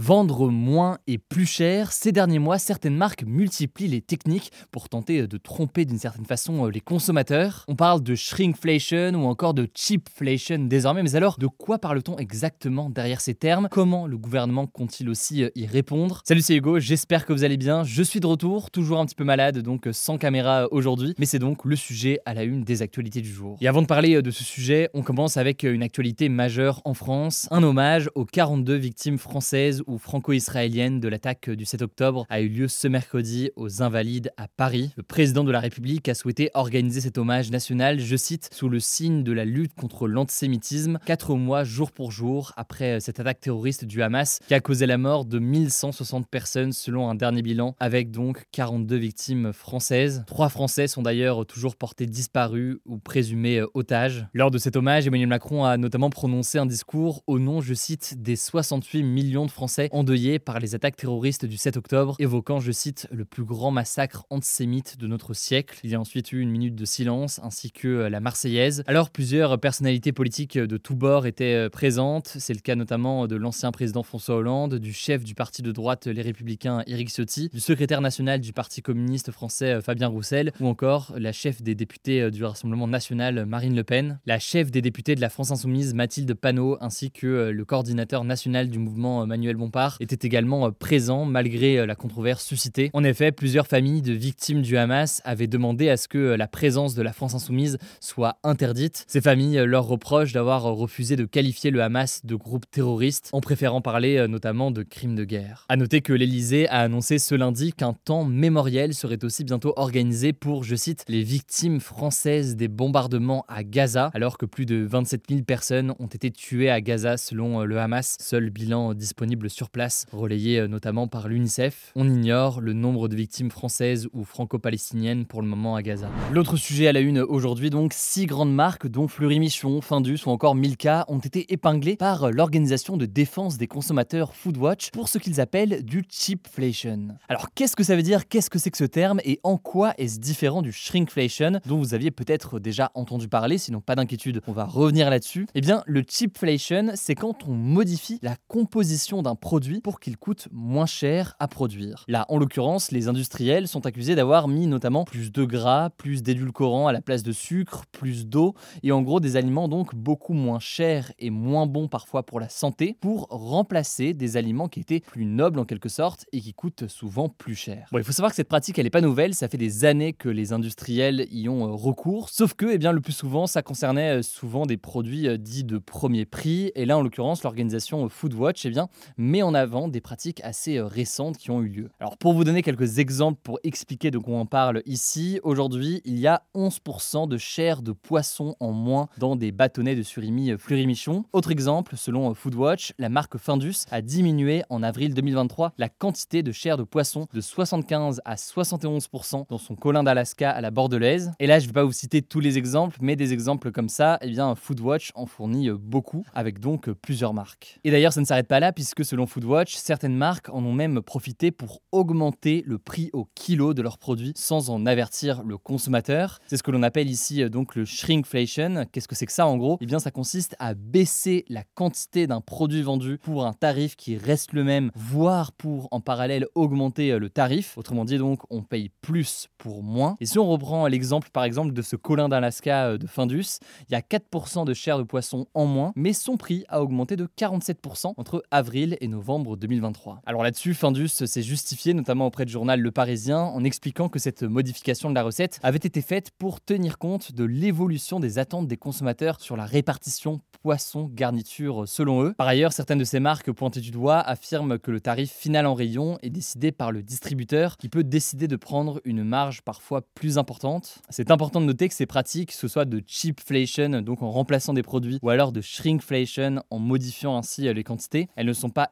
Vendre moins et plus cher, ces derniers mois, certaines marques multiplient les techniques pour tenter de tromper d'une certaine façon euh, les consommateurs. On parle de shrinkflation ou encore de cheapflation désormais, mais alors de quoi parle-t-on exactement derrière ces termes? Comment le gouvernement compte-t-il aussi euh, y répondre? Salut, c'est Hugo, j'espère que vous allez bien. Je suis de retour, toujours un petit peu malade, donc euh, sans caméra aujourd'hui, mais c'est donc le sujet à la une des actualités du jour. Et avant de parler de ce sujet, on commence avec une actualité majeure en France, un hommage aux 42 victimes françaises ou franco-israélienne de l'attaque du 7 octobre a eu lieu ce mercredi aux Invalides à Paris. Le président de la République a souhaité organiser cet hommage national, je cite, sous le signe de la lutte contre l'antisémitisme, quatre mois jour pour jour après cette attaque terroriste du Hamas qui a causé la mort de 1160 personnes selon un dernier bilan, avec donc 42 victimes françaises. Trois Français sont d'ailleurs toujours portés disparus ou présumés otages. Lors de cet hommage, Emmanuel Macron a notamment prononcé un discours au nom, je cite, des 68 millions de Français endeuillé par les attaques terroristes du 7 octobre, évoquant, je cite, le plus grand massacre antisémite de notre siècle. Il y a ensuite eu une minute de silence ainsi que euh, la Marseillaise. Alors plusieurs personnalités politiques de tous bords étaient euh, présentes. C'est le cas notamment de l'ancien président François Hollande, du chef du parti de droite Les Républicains Éric Ciotti, du secrétaire national du Parti communiste français euh, Fabien Roussel, ou encore la chef des députés du Rassemblement national Marine Le Pen, la chef des députés de la France insoumise Mathilde Panot, ainsi que le coordinateur national du mouvement Manuel Était également euh, présent malgré euh, la controverse suscitée. En effet, plusieurs familles de victimes du Hamas avaient demandé à ce que euh, la présence de la France insoumise soit interdite. Ces familles leur reprochent d'avoir refusé de qualifier le Hamas de groupe terroriste en préférant parler notamment de crimes de guerre. A noter que l'Elysée a annoncé ce lundi qu'un temps mémoriel serait aussi bientôt organisé pour, je cite, les victimes françaises des bombardements à Gaza, alors que plus de 27 000 personnes ont été tuées à Gaza selon le Hamas, seul bilan disponible sur place, relayé euh, notamment par l'UNICEF. On ignore le nombre de victimes françaises ou franco-palestiniennes pour le moment à Gaza. L'autre sujet à la une aujourd'hui, donc, six grandes marques, dont Fleury Michon, Findus ou encore Milka, ont été épinglées par l'organisation de défense des consommateurs Foodwatch pour ce qu'ils appellent du cheapflation. Alors, qu'est-ce que ça veut dire? Qu'est-ce que c'est que ce terme? Et en quoi est-ce différent du shrinkflation, dont vous aviez peut-être déjà entendu parler, sinon pas d'inquiétude, on va revenir là-dessus? Eh bien, le cheapflation, c'est quand on modifie la composition d'un produit pour qu'il coûte moins cher à produire. Là, en l'occurrence, les industriels sont accusés d'avoir mis notamment plus de gras, plus d'édulcorants à la place de sucre, plus d'eau, et en gros des aliments donc beaucoup moins chers et moins bons parfois pour la santé, pour remplacer des aliments qui étaient plus nobles en quelque sorte et qui coûtent souvent plus cher. Bon, il faut savoir que cette pratique, elle n'est pas nouvelle, ça fait des années que les industriels y ont euh, recours, sauf que, eh bien, le plus souvent, ça concernait euh, souvent des produits euh, dits de premier prix, et là, en l'occurrence, l'organisation Foodwatch, eh bien, met en avant des pratiques assez euh, récentes qui ont eu lieu. Alors pour vous donner quelques exemples pour expliquer de quoi on parle ici, aujourd'hui il y a 11% de chair de poisson en moins dans des bâtonnets de surimi euh, Fleury-Michon. Autre exemple, selon euh, Foodwatch, la marque Findus a diminué en avril 2023 la quantité de chair de poisson de 75 à 71% dans son colin d'Alaska à la bordelaise. Et là je ne vais pas vous citer tous les exemples, mais des exemples comme ça, eh bien Foodwatch en fournit beaucoup, avec donc plusieurs marques. Et d'ailleurs ça ne s'arrête pas là, puisque selon Foodwatch, Foodwatch, certaines marques en ont même profité pour augmenter le prix au kilo de leurs produits sans en avertir le consommateur. C'est ce que l'on appelle ici euh, donc le shrinkflation. Qu'est-ce que c'est que ça en gros? Eh bien ça consiste à baisser la quantité d'un produit vendu pour un tarif qui reste le même, voire pour en parallèle augmenter euh, le tarif. Autrement dit donc on paye plus pour moins. Et si on reprend l'exemple par exemple de ce colin d'Alaska euh, de Findus, il y a 4% de chair de poisson en moins, mais son prix a augmenté de 47% entre avril et novembre 2023. Alors là-dessus, Findus s'est justifié notamment auprès du journal Le Parisien en expliquant que cette modification de la recette avait été faite pour tenir compte de l'évolution des attentes des consommateurs sur la répartition poisson-garniture selon eux. Par ailleurs, certaines de ces marques pointées du doigt affirment que le tarif final en rayon est décidé par le distributeur qui peut décider de prendre une marge parfois plus importante. C'est important de noter que ces pratiques, que ce soit de cheapflation, donc en remplaçant des produits, ou alors de shrinkflation, en modifiant ainsi les quantités, elles ne sont pas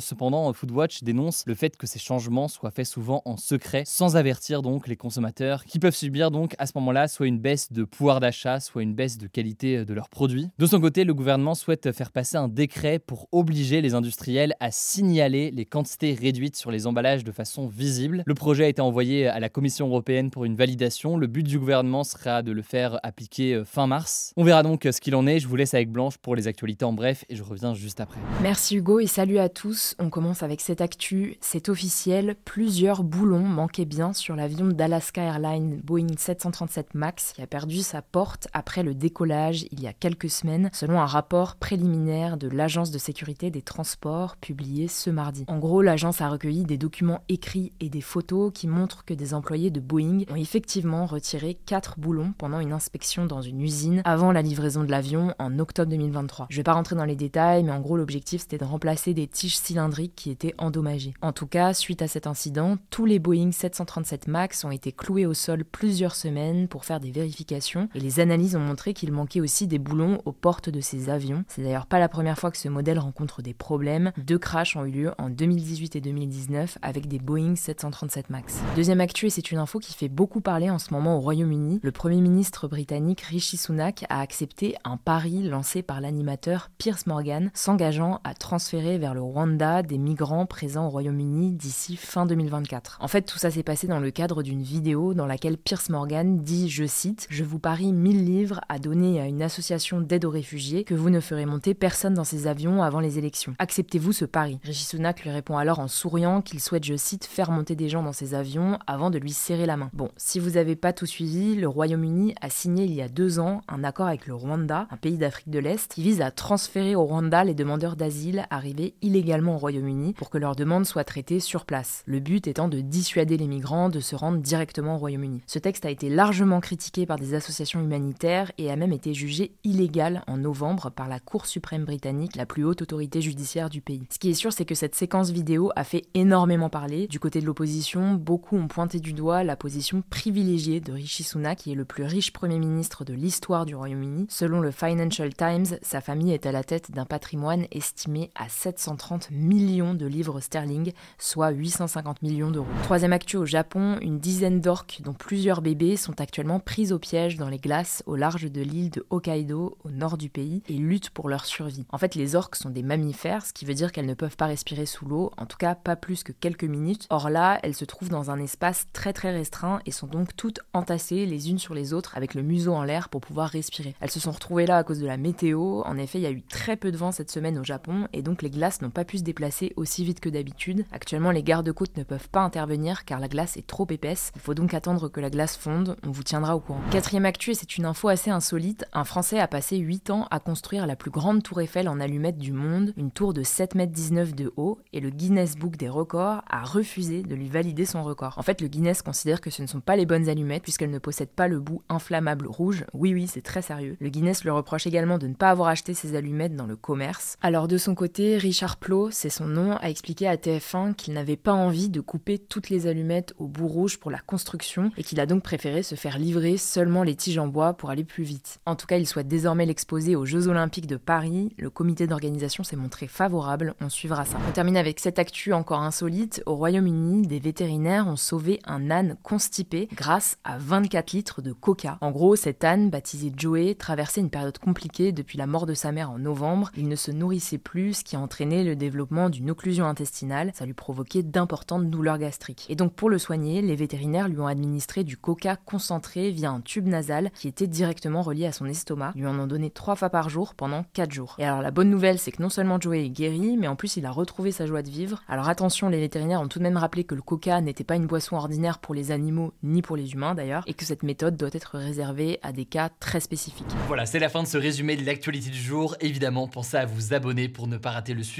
Cependant, Foodwatch dénonce le fait que ces changements soient faits souvent en secret, sans avertir donc les consommateurs, qui peuvent subir donc à ce moment-là soit une baisse de pouvoir d'achat, soit une baisse de qualité de leurs produits. De son côté, le gouvernement souhaite faire passer un décret pour obliger les industriels à signaler les quantités réduites sur les emballages de façon visible. Le projet a été envoyé à la Commission européenne pour une validation. Le but du gouvernement sera de le faire appliquer euh, fin mars. On verra donc euh, ce qu'il en est. Je vous laisse avec Blanche pour les actualités en bref et je reviens juste après. Merci Hugo et salut à tous. On commence avec cette actu. C'est officiel, plusieurs boulons manquaient bien sur l'avion d'Alaska Airlines Boeing 737 MAX qui a perdu sa porte après le décollage il y a quelques semaines, selon un rapport préliminaire de l'Agence de sécurité des transports publié ce mardi. En gros, l'agence a recueilli des documents écrits et des photos qui montrent que des employés de Boeing ont effectivement retiré quatre boulons pendant une inspection dans une usine avant la livraison de l'avion en octobre 2023. Je vais pas rentrer dans les détails, mais en gros l'objectif c'était de remplacer des tiges cylindriques qui étaient endommagées. En tout cas, suite à cet incident, tous les Boeing 737 MAX ont été cloués au sol plusieurs semaines pour faire des vérifications et les analyses ont montré qu'il manquait aussi des boulons aux portes de ces avions. C'est d'ailleurs pas la première fois que ce modèle rencontre des problèmes. Deux crashs ont eu lieu en 2018 et 2019 avec des Boeing 737 MAX. Deuxième actu, et c'est une info qui fait beaucoup parler en ce moment au Royaume-Uni, le Premier ministre britannique Rishi Sunak a accepté un pari lancé par l'animateur Piers Morgan, s'engageant à transférer vers le Rwanda des migrants présents au Royaume-Uni d'ici fin 2024. En fait, tout ça s'est passé dans le cadre d'une vidéo dans laquelle Piers Morgan dit, je cite, Je vous parie 1000 livres à donner à une association d'aide aux réfugiés que vous ne ferez monter personne dans ces avions avant les élections. Acceptez-vous ce pari? Rishi Sunak lui répond alors en souriant qu'il souhaite, je cite, faire monter des gens dans ses avions avant de lui serrer la main. Bon, si vous n'avez pas tout suivi, le Royaume-Uni a signé il y a deux ans un accord avec le Rwanda, un pays d'Afrique de l'Est, qui vise à transférer au Rwanda les demandeurs d'asile arrivés illégalement au Royaume-Uni pour que leurs demandes soient traitées sur place. Le but étant de dissuader les migrants de se rendre directement au Royaume-Uni. Ce texte a été largement critiqué par des associations humanitaires et a même été jugé illégal en novembre par la Cour suprême britannique, la plus haute autorité judiciaire du pays. Ce qui est sûr, c'est que cette séquence vidéo a fait énormément parler. Du côté de l'opposition, beaucoup ont pointé du doigt la position privilégiée de Rishi Sunak, qui est le plus riche Premier ministre de l'histoire du Royaume-Uni. Selon le Financial Times, sa famille est à la tête d'un patrimoine estimé à 730 millions de livres sterling, soit 850 millions d'euros. Troisième actu au Japon, une dizaine d'orques, dont plusieurs bébés, sont actuellement prises au piège dans les glaces au large de l'île de Hokkaido, au nord du pays, et luttent pour leur survie. En fait, les orques sont des mammifères, ce qui veut dire qu'elles ne peuvent pas respirer sous l'eau, en tout cas pas plus que quelques minutes. Or là, elles se trouvent dans un espace très très restreint et sont donc toutes entassées les unes sur les autres avec le museau en l'air pour pouvoir respirer. Elles se sont retrouvées là à cause de la météo. En effet, il y a eu très peu de vent cette semaine au Japon et donc les glaces n'ont pas pu se déplacer aussi vite que d'habitude. Actuellement, les gardes-côtes ne peuvent pas intervenir car la glace est trop épaisse. Il faut donc attendre que la glace fonde. On vous tiendra au courant. Quatrième actu, et c'est une info assez insolite. Un Français a passé 8 ans à construire la plus grande tour Eiffel en allumettes du monde, une tour de 7,19 m de haut, et le Guinness Book des records a refusé de lui valider son record. En fait, le Guinness considère que ce ne sont pas les bonnes allumettes puisqu'elles ne possèdent pas le bout inflammable rouge. Oui, oui, c'est très sérieux. Le Guinness lui reproche également de ne pas avoir acheté ses allumettes dans le commerce. Alors de son côté, Richard Plot, c'est son nom, a expliqué à TF1 qu'il n'avait pas envie de couper toutes les allumettes au bout rouge pour la construction et qu'il a donc préféré se faire livrer seulement les tiges en bois pour aller plus vite. En tout cas, il souhaite désormais l'exposer aux Jeux Olympiques de Paris. Le comité d'organisation s'est montré favorable, on suivra ça. On termine avec cette actu encore insolite. Au Royaume-Uni, des vétérinaires ont sauvé un âne constipé grâce à 24 litres de coca. En gros, cet âne, baptisé Joey, traversait une période compliquée depuis la mort de sa mère en novembre. Il ne se nourrissait plus, ce qui a entraîné le développement d'une occlusion intestinale. Ça lui provoquait d'importantes douleurs gastriques. Et donc pour le soigner, les vétérinaires lui ont administré du coca concentré via un tube nasal qui était directement relié à son estomac. Lui en ont donné trois fois par jour pendant 4 jours. Et alors la bonne nouvelle, c'est que non seulement Joey est guéri, mais en plus il a retrouvé sa joie de vivre. Alors attention, les vétérinaires ont tout de même rappelé que le coca n'était pas une boisson ordinaire pour les animaux ni pour les humains d'ailleurs, et que cette méthode doit être réservée à des cas très spécifiques. Voilà, c'est la fin de ce résumé de l'actualité du jour. Évidemment, pensez à vous abonner pour ne pas rater le suivant